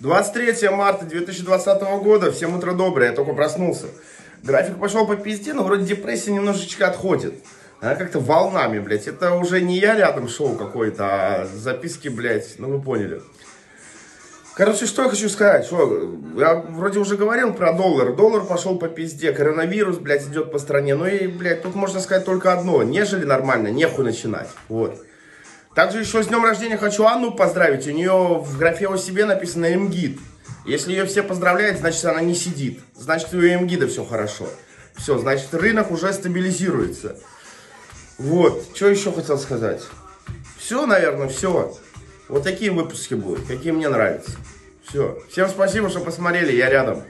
23 марта 2020 года, всем утро доброе, я только проснулся. График пошел по пизде, но вроде депрессия немножечко отходит. Она как-то волнами, блядь. Это уже не я рядом шоу какой-то, а записки, блядь, ну вы поняли. Короче, что я хочу сказать, что я вроде уже говорил про доллар. Доллар пошел по пизде, коронавирус, блядь, идет по стране. Ну и, блядь, тут можно сказать только одно. Нежели нормально, нехуй начинать. Вот. Также еще с днем рождения хочу Анну поздравить. У нее в графе о себе написано МГИД. Если ее все поздравляют, значит она не сидит. Значит у МГИДа все хорошо. Все, значит рынок уже стабилизируется. Вот, что еще хотел сказать. Все, наверное, все. Вот такие выпуски будут, какие мне нравятся. Все. Всем спасибо, что посмотрели, я рядом.